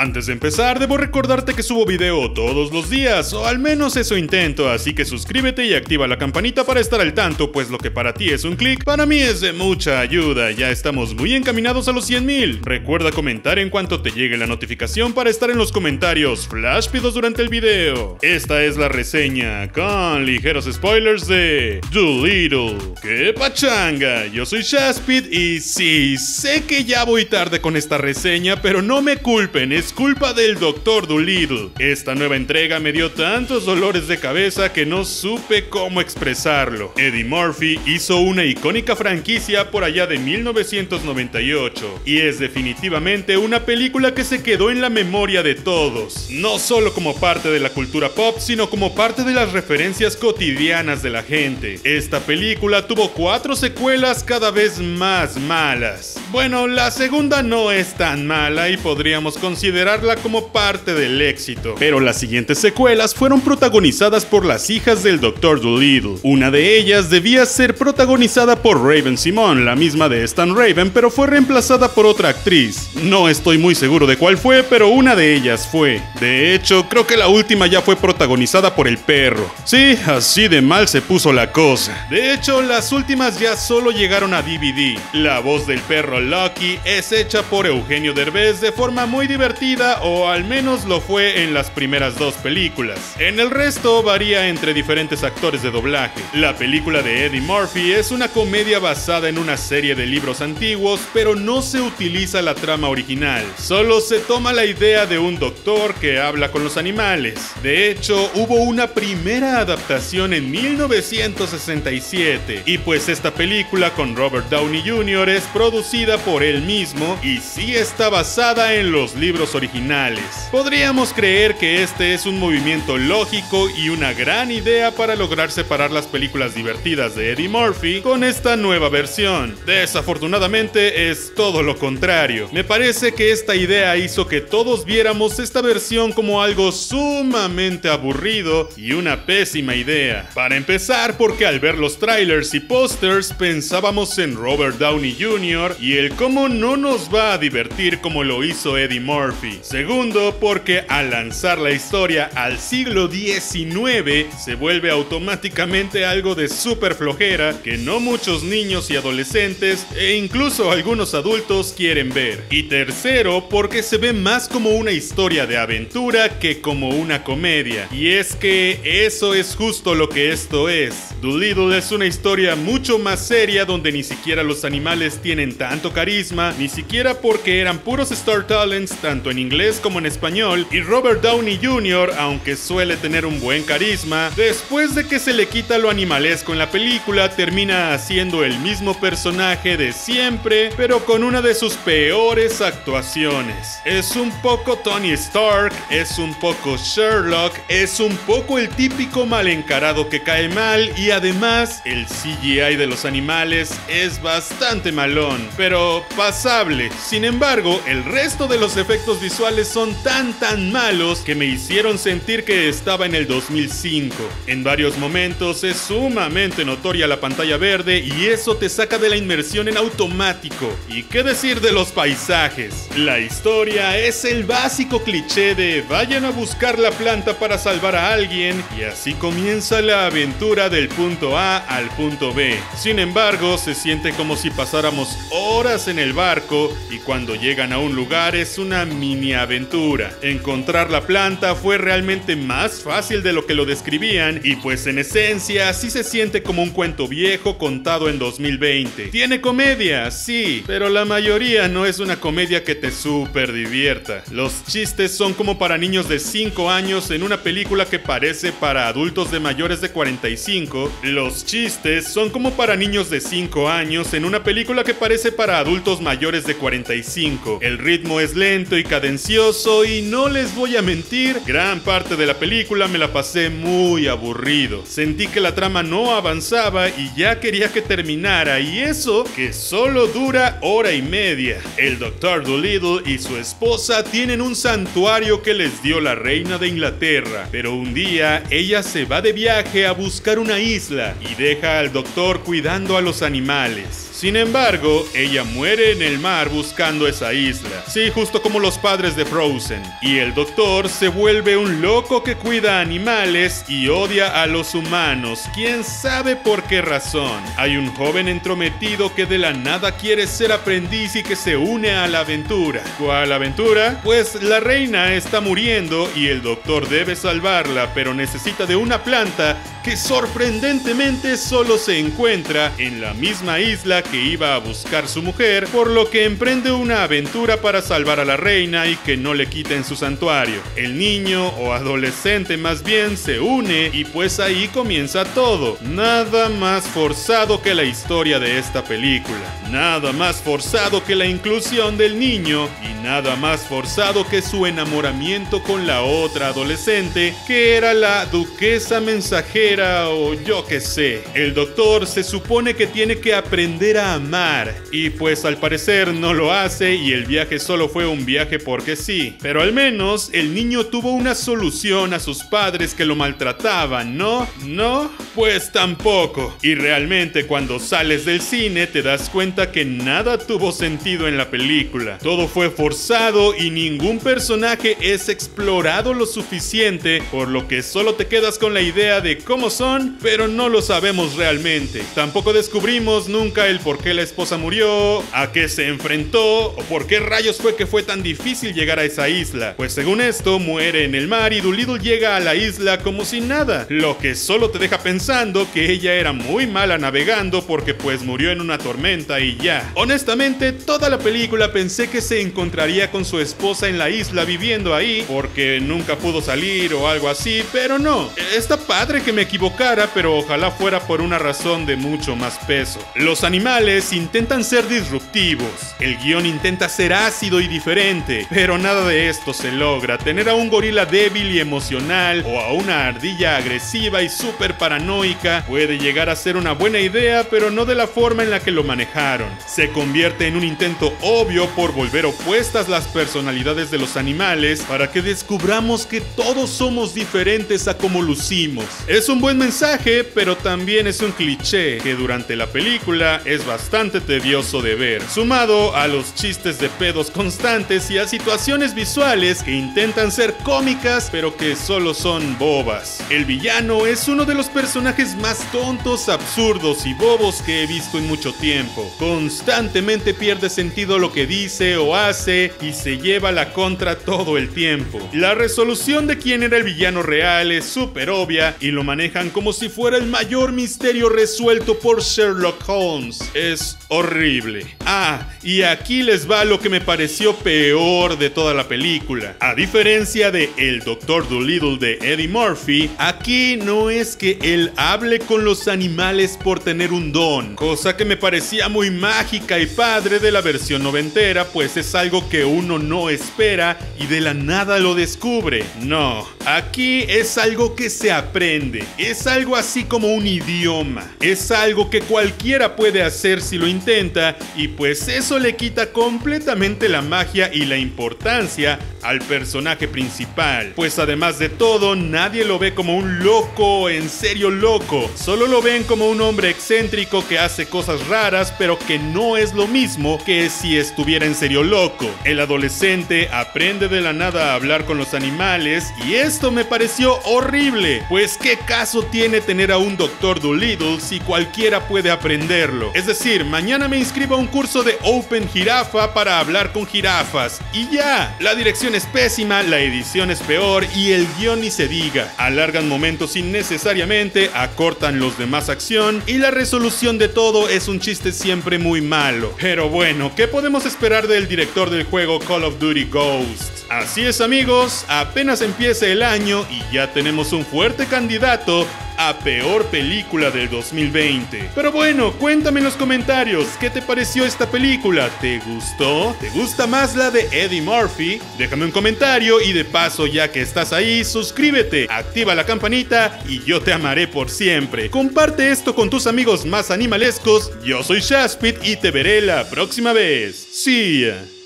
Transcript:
Antes de empezar, debo recordarte que subo video todos los días, o al menos eso intento, así que suscríbete y activa la campanita para estar al tanto, pues lo que para ti es un clic, para mí es de mucha ayuda, ya estamos muy encaminados a los 100.000. Recuerda comentar en cuanto te llegue la notificación para estar en los comentarios fláshpidos durante el video. Esta es la reseña, con ligeros spoilers de Doolittle. ¡Qué pachanga! Yo soy Shaspid y sí, sé que ya voy tarde con esta reseña, pero no me culpen, culpa del Dr. Doolittle. Esta nueva entrega me dio tantos dolores de cabeza que no supe cómo expresarlo. Eddie Murphy hizo una icónica franquicia por allá de 1998 y es definitivamente una película que se quedó en la memoria de todos, no solo como parte de la cultura pop, sino como parte de las referencias cotidianas de la gente. Esta película tuvo cuatro secuelas cada vez más malas. Bueno, la segunda no es tan mala y podríamos considerarla como parte del éxito. Pero las siguientes secuelas fueron protagonizadas por las hijas del Dr. Dolittle. Una de ellas debía ser protagonizada por Raven Simone, la misma de Stan Raven, pero fue reemplazada por otra actriz. No estoy muy seguro de cuál fue, pero una de ellas fue. De hecho, creo que la última ya fue protagonizada por el perro. Sí, así de mal se puso la cosa. De hecho, las últimas ya solo llegaron a DVD. La voz del perro Lucky es hecha por Eugenio Derbez de forma muy divertida, o al menos lo fue en las primeras dos películas. En el resto varía entre diferentes actores de doblaje. La película de Eddie Murphy es una comedia basada en una serie de libros antiguos, pero no se utiliza la trama original. Solo se toma la idea de un doctor que habla con los animales. De hecho, hubo una primera adaptación en 1967, y pues esta película con Robert Downey Jr. es producida por él mismo y sí está basada en los libros originales. Podríamos creer que este es un movimiento lógico y una gran idea para lograr separar las películas divertidas de Eddie Murphy con esta nueva versión. Desafortunadamente es todo lo contrario. Me parece que esta idea hizo que todos viéramos esta versión como algo sumamente aburrido y una pésima idea. Para empezar, porque al ver los trailers y pósters pensábamos en Robert Downey Jr. y el cómo no nos va a divertir como lo hizo Eddie Murphy. Segundo, porque al lanzar la historia al siglo XIX se vuelve automáticamente algo de súper flojera que no muchos niños y adolescentes e incluso algunos adultos quieren ver. Y tercero, porque se ve más como una historia de aventura que como una comedia. Y es que eso es justo lo que esto es. Doolittle es una historia mucho más seria donde ni siquiera los animales tienen tanto carisma, ni siquiera porque eran puros Star Talents tanto en inglés como en español, y Robert Downey Jr., aunque suele tener un buen carisma, después de que se le quita lo animalesco en la película, termina haciendo el mismo personaje de siempre, pero con una de sus peores actuaciones. Es un poco Tony Stark, es un poco Sherlock, es un poco el típico mal encarado que cae mal y además el CGI de los animales es bastante malón, pero pasable. Sin embargo, el resto de los efectos visuales son tan tan malos que me hicieron sentir que estaba en el 2005. En varios momentos es sumamente notoria la pantalla verde y eso te saca de la inmersión en automático. ¿Y qué decir de los paisajes? La historia es el básico cliché de vayan a buscar la planta para salvar a alguien y así comienza la aventura del punto A al punto B. Sin embargo, se siente como si pasáramos horas en el barco y cuando llegan a un lugar es una mini aventura. Encontrar la planta fue realmente más fácil de lo que lo describían y pues en esencia sí se siente como un cuento viejo contado en 2020. Tiene comedia, sí, pero la mayoría no es una comedia que te super divierta. Los chistes son como para niños de 5 años en una película que parece para adultos de mayores de 45. Los chistes son como para niños de 5 años en una película que parece para adultos mayores de 45. El ritmo es lento y cadencioso y no les voy a mentir, gran parte de la película me la pasé muy aburrido. Sentí que la trama no avanzaba y ya quería que terminara y eso que solo dura hora y media. El Dr. Dolittle y su esposa tienen un santuario que les dio la reina de Inglaterra, pero un día ella se va de viaje a buscar una isla y deja al doctor cuidando a los animales. Sin embargo, ella muere en el mar buscando esa isla. Sí, justo como los padres de Frozen. Y el doctor se vuelve un loco que cuida animales y odia a los humanos. ¿Quién sabe por qué razón? Hay un joven entrometido que de la nada quiere ser aprendiz y que se une a la aventura. ¿Cuál aventura? Pues la reina está muriendo y el doctor debe salvarla, pero necesita de una planta que sorprendentemente solo se encuentra en la misma isla que iba a buscar su mujer, por lo que emprende una aventura para salvar a la reina y que no le quiten su santuario. El niño o adolescente más bien se une y pues ahí comienza todo. Nada más forzado que la historia de esta película. Nada más forzado que la inclusión del niño y nada más forzado que su enamoramiento con la otra adolescente que era la duquesa mensajera o yo que sé. El doctor se supone que tiene que aprender a amar y pues al parecer no lo hace y el viaje solo fue un viaje porque sí. Pero al menos el niño tuvo una solución a sus padres que lo maltrataban, ¿no? ¿No? Pues tampoco. Y realmente cuando sales del cine te das cuenta que nada tuvo sentido en la película. Todo fue forzado y ningún personaje es explorado lo suficiente, por lo que solo te quedas con la idea de cómo son, pero no lo sabemos realmente. Tampoco descubrimos nunca el por qué la esposa murió, a qué se enfrentó o por qué rayos fue que fue tan difícil llegar a esa isla. Pues según esto, muere en el mar y Doolittle llega a la isla como si nada, lo que solo te deja pensando que ella era muy mala navegando porque pues murió en una tormenta y ya. Honestamente, toda la película pensé que se encontraría con su esposa en la isla viviendo ahí porque nunca pudo salir o algo así, pero no. Está padre que me equivocara, pero ojalá fuera por una razón de mucho más peso. Los animales intentan ser disruptivos, el guion intenta ser ácido y diferente, pero nada de esto se logra. Tener a un gorila débil y emocional o a una ardilla agresiva y súper paranoica puede llegar a ser una buena idea, pero no de la forma en la que lo manejaron. Se convierte en un intento obvio por volver opuestas las personalidades de los animales para que descubramos que todos somos diferentes a como lucimos. Es un buen mensaje, pero también es un cliché que durante la película es bastante tedioso de ver, sumado a los chistes de pedos constantes y a situaciones visuales que intentan ser cómicas pero que solo son bobas. El villano es uno de los personajes más tontos, absurdos y bobos que he visto en mucho tiempo. Constantemente pierde sentido lo que dice o hace y se lleva la contra todo el tiempo. La resolución de quién era el villano real es súper obvia y lo manejan como si fuera el mayor misterio resuelto por Sherlock Holmes. Es horrible. Ah, y aquí les va lo que me pareció peor de toda la película. A diferencia de El Doctor Dolittle de Eddie Murphy, aquí no es que él hable con los animales por tener un don, cosa que me parecía muy mágica y padre de la versión noventera, pues es algo que uno no espera y de la nada lo descubre. No, aquí es algo que se aprende, es algo así como un idioma, es algo que cualquiera puede hacer si lo intenta y pues eso le quita completamente la magia y la importancia al personaje principal, pues además de todo nadie lo ve como un loco, en serio loco, solo lo ven como un hombre excéntrico que hace cosas raras pero que no es lo mismo que si estuviera en serio loco. El adolescente aprende de la nada a hablar con los animales y esto me pareció horrible, pues qué caso tiene tener a un Doctor Dolittle si cualquiera puede aprenderlo. Es decir, mañana me inscribo a un curso de Open Jirafa para hablar con jirafas y ya, la dirección es pésima, la edición es peor y el guion ni se diga. Alargan momentos innecesariamente, acortan los demás acción y la resolución de todo es un chiste siempre muy malo. Pero bueno, ¿qué podemos esperar del director del juego Call of Duty Ghost? Así es amigos, apenas empieza el año y ya tenemos un fuerte candidato a peor película del 2020. Pero bueno, cuéntame en los comentarios, ¿qué te pareció esta película? ¿Te gustó? ¿Te gusta más la de Eddie Murphy? Déjame un comentario y de paso, ya que estás ahí, suscríbete, activa la campanita y yo te amaré por siempre. Comparte esto con tus amigos más animalescos. Yo soy Shaspit y te veré la próxima vez. Ya.